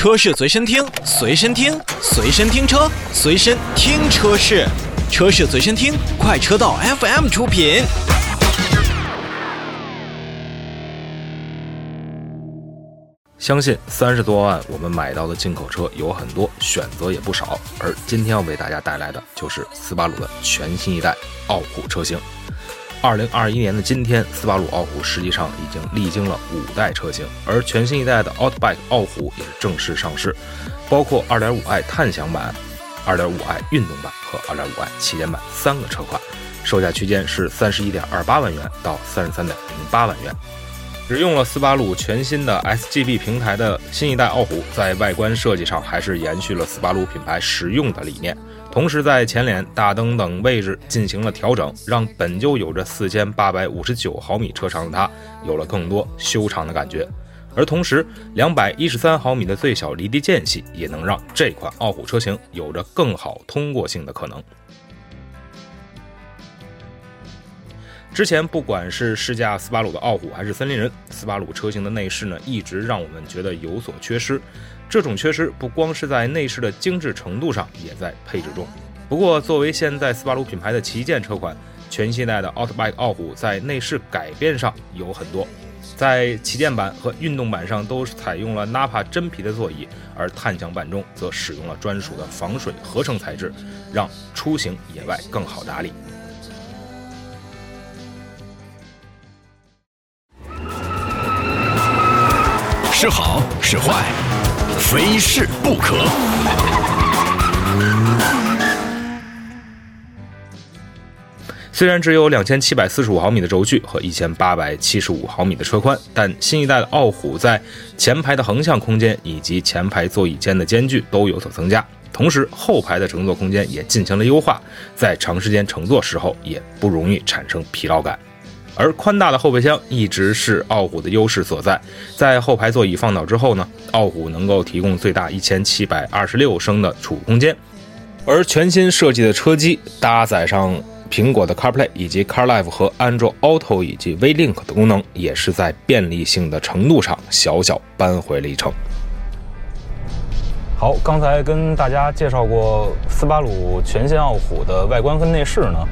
车市随身听，随身听，随身听车，随身听车市，车市随身听，快车道 FM 出品。相信三十多万我们买到的进口车有很多，选择也不少。而今天要为大家带来的就是斯巴鲁的全新一代傲虎车型。二零二一年的今天，斯巴鲁傲虎实际上已经历经了五代车型，而全新一代的 Outback 傲虎也正式上市，包括 2.5i 探享版、2.5i 运动版和 2.5i 旗舰版三个车款，售价区间是三十一点二八万元到三十三点零八万元。使用了斯巴鲁全新的 SGB 平台的新一代傲虎，在外观设计上还是延续了斯巴鲁品牌实用的理念，同时在前脸、大灯等位置进行了调整，让本就有着四千八百五十九毫米车长的它有了更多修长的感觉。而同时，两百一十三毫米的最小离地间隙也能让这款傲虎车型有着更好通过性的可能。之前不管是试驾斯巴鲁的傲虎还是森林人，斯巴鲁车型的内饰呢，一直让我们觉得有所缺失。这种缺失不光是在内饰的精致程度上，也在配置中。不过，作为现在斯巴鲁品牌的旗舰车款，全新一代的 Outback 傲虎在内饰改变上有很多。在旗舰版和运动版上都采用了 Napa 真皮的座椅，而探享版中则使用了专属的防水合成材质，让出行野外更好打理。是好是坏，非试不可。虽然只有两千七百四十五毫米的轴距和一千八百七十五毫米的车宽，但新一代的傲虎在前排的横向空间以及前排座椅间的间距都有所增加，同时后排的乘坐空间也进行了优化，在长时间乘坐时候也不容易产生疲劳感。而宽大的后备箱一直是傲虎的优势所在，在后排座椅放倒之后呢，傲虎能够提供最大一千七百二十六升的储物空间，而全新设计的车机搭载上苹果的 CarPlay 以及 CarLife 和安卓 Auto 以及 V-Link 的功能，也是在便利性的程度上小小扳回了一城。好，刚才跟大家介绍过斯巴鲁全新傲虎的外观跟内饰呢。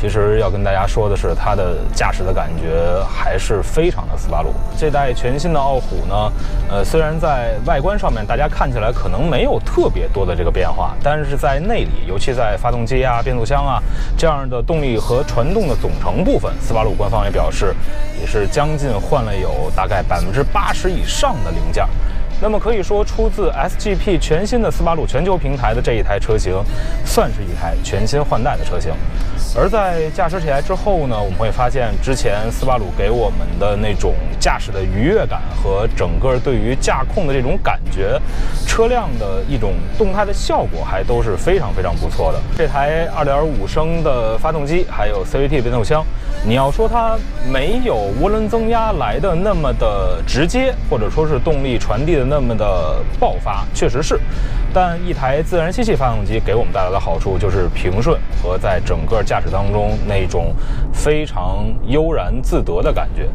其实要跟大家说的是，它的驾驶的感觉还是非常的斯巴鲁。这代全新的傲虎呢，呃，虽然在外观上面大家看起来可能没有特别多的这个变化，但是在内里，尤其在发动机啊、变速箱啊这样的动力和传动的总成部分，斯巴鲁官方也表示，也是将近换了有大概百分之八十以上的零件。那么可以说，出自 SGP 全新的斯巴鲁全球平台的这一台车型，算是一台全新换代的车型。而在驾驶起来之后呢，我们会发现，之前斯巴鲁给我们的那种驾驶的愉悦感和整个对于驾控的这种感觉，车辆的一种动态的效果，还都是非常非常不错的。这台2.5升的发动机，还有 CVT 变速箱，你要说它没有涡轮增压来的那么的直接，或者说是动力传递的。那么的爆发确实是，但一台自然吸气发动机给我们带来的好处就是平顺和在整个驾驶当中那种非常悠然自得的感觉。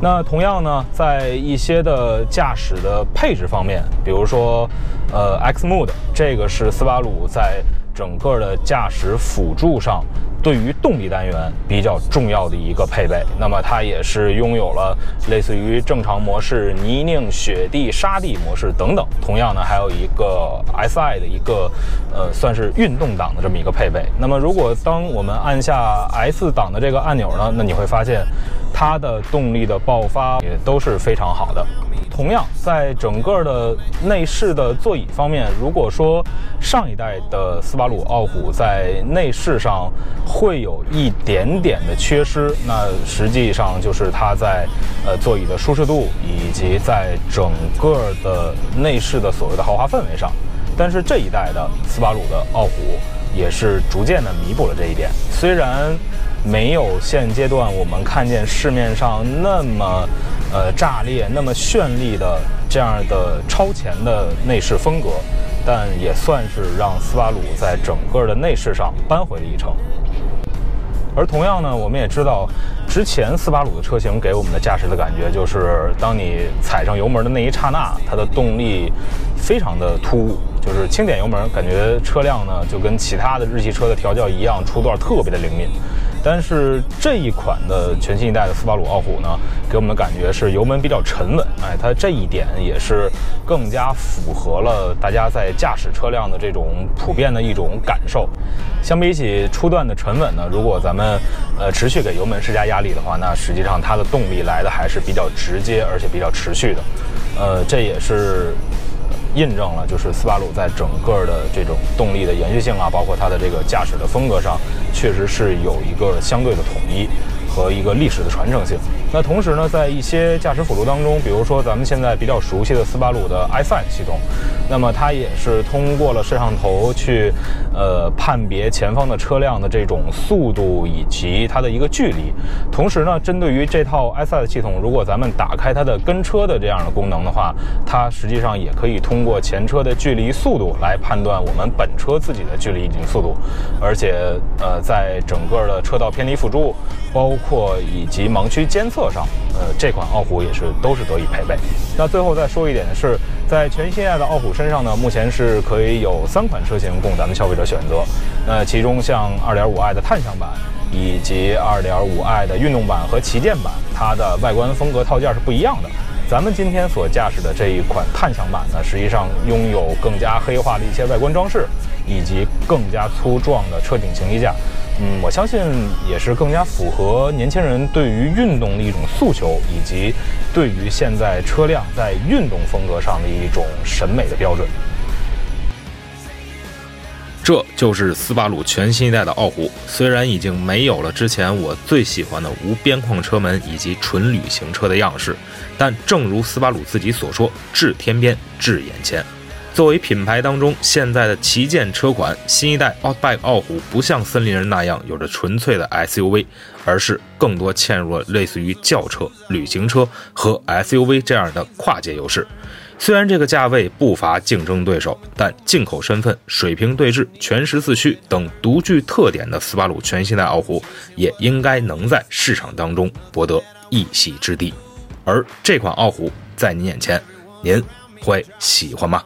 那同样呢，在一些的驾驶的配置方面，比如说，呃，X Mode，这个是斯巴鲁在整个的驾驶辅助上。对于动力单元比较重要的一个配备，那么它也是拥有了类似于正常模式、泥泞、雪地、沙地模式等等。同样呢，还有一个 SI 的一个呃，算是运动档的这么一个配备。那么如果当我们按下 S 档的这个按钮呢，那你会发现它的动力的爆发也都是非常好的。同样，在整个的内饰的座椅方面，如果说上一代的斯巴鲁傲虎在内饰上会有一点点的缺失，那实际上就是它在呃座椅的舒适度以及在整个的内饰的所谓的豪华氛围上。但是这一代的斯巴鲁的傲虎也是逐渐的弥补了这一点，虽然没有现阶段我们看见市面上那么。呃，炸裂那么绚丽的这样的超前的内饰风格，但也算是让斯巴鲁在整个的内饰上扳回了一城。而同样呢，我们也知道，之前斯巴鲁的车型给我们的驾驶的感觉就是，当你踩上油门的那一刹那，它的动力非常的突兀，就是轻点油门，感觉车辆呢就跟其他的日系车的调教一样，出段特别的灵敏。但是这一款的全新一代的斯巴鲁傲虎呢，给我们的感觉是油门比较沉稳，哎，它这一点也是更加符合了大家在驾驶车辆的这种普遍的一种感受。相比起初段的沉稳呢，如果咱们呃持续给油门施加压力的话，那实际上它的动力来的还是比较直接，而且比较持续的。呃，这也是。印证了，就是斯巴鲁在整个的这种动力的延续性啊，包括它的这个驾驶的风格上，确实是有一个相对的统一。和一个历史的传承性。那同时呢，在一些驾驶辅助当中，比如说咱们现在比较熟悉的斯巴鲁的 iSight 系统，那么它也是通过了摄像头去呃判别前方的车辆的这种速度以及它的一个距离。同时呢，针对于这套 iSight 系统，如果咱们打开它的跟车的这样的功能的话，它实际上也可以通过前车的距离速度来判断我们本车自己的距离以及速度，而且呃，在整个的车道偏离辅助包括以及盲区监测上，呃，这款傲虎也是都是得以配备。那最后再说一点的是，在全新一代的傲虎身上呢，目前是可以有三款车型供咱们消费者选择。那其中像 2.5i 的碳享版，以及 2.5i 的运动版和旗舰版，它的外观风格套件是不一样的。咱们今天所驾驶的这一款碳享版呢，实际上拥有更加黑化的一些外观装饰，以及更加粗壮的车顶行李架。嗯，我相信也是更加符合年轻人对于运动的一种诉求，以及对于现在车辆在运动风格上的一种审美的标准。这就是斯巴鲁全新一代的傲虎，虽然已经没有了之前我最喜欢的无边框车门以及纯旅行车的样式，但正如斯巴鲁自己所说，至天边，至眼前。作为品牌当中现在的旗舰车款，新一代 Outback 傲虎不像森林人那样有着纯粹的 SUV，而是更多嵌入了类似于轿车、旅行车和 SUV 这样的跨界优势。虽然这个价位不乏竞争对手，但进口身份、水平对置、全时四驱等独具特点的斯巴鲁全新代傲虎，也应该能在市场当中博得一席之地。而这款傲虎在您眼前，您会喜欢吗？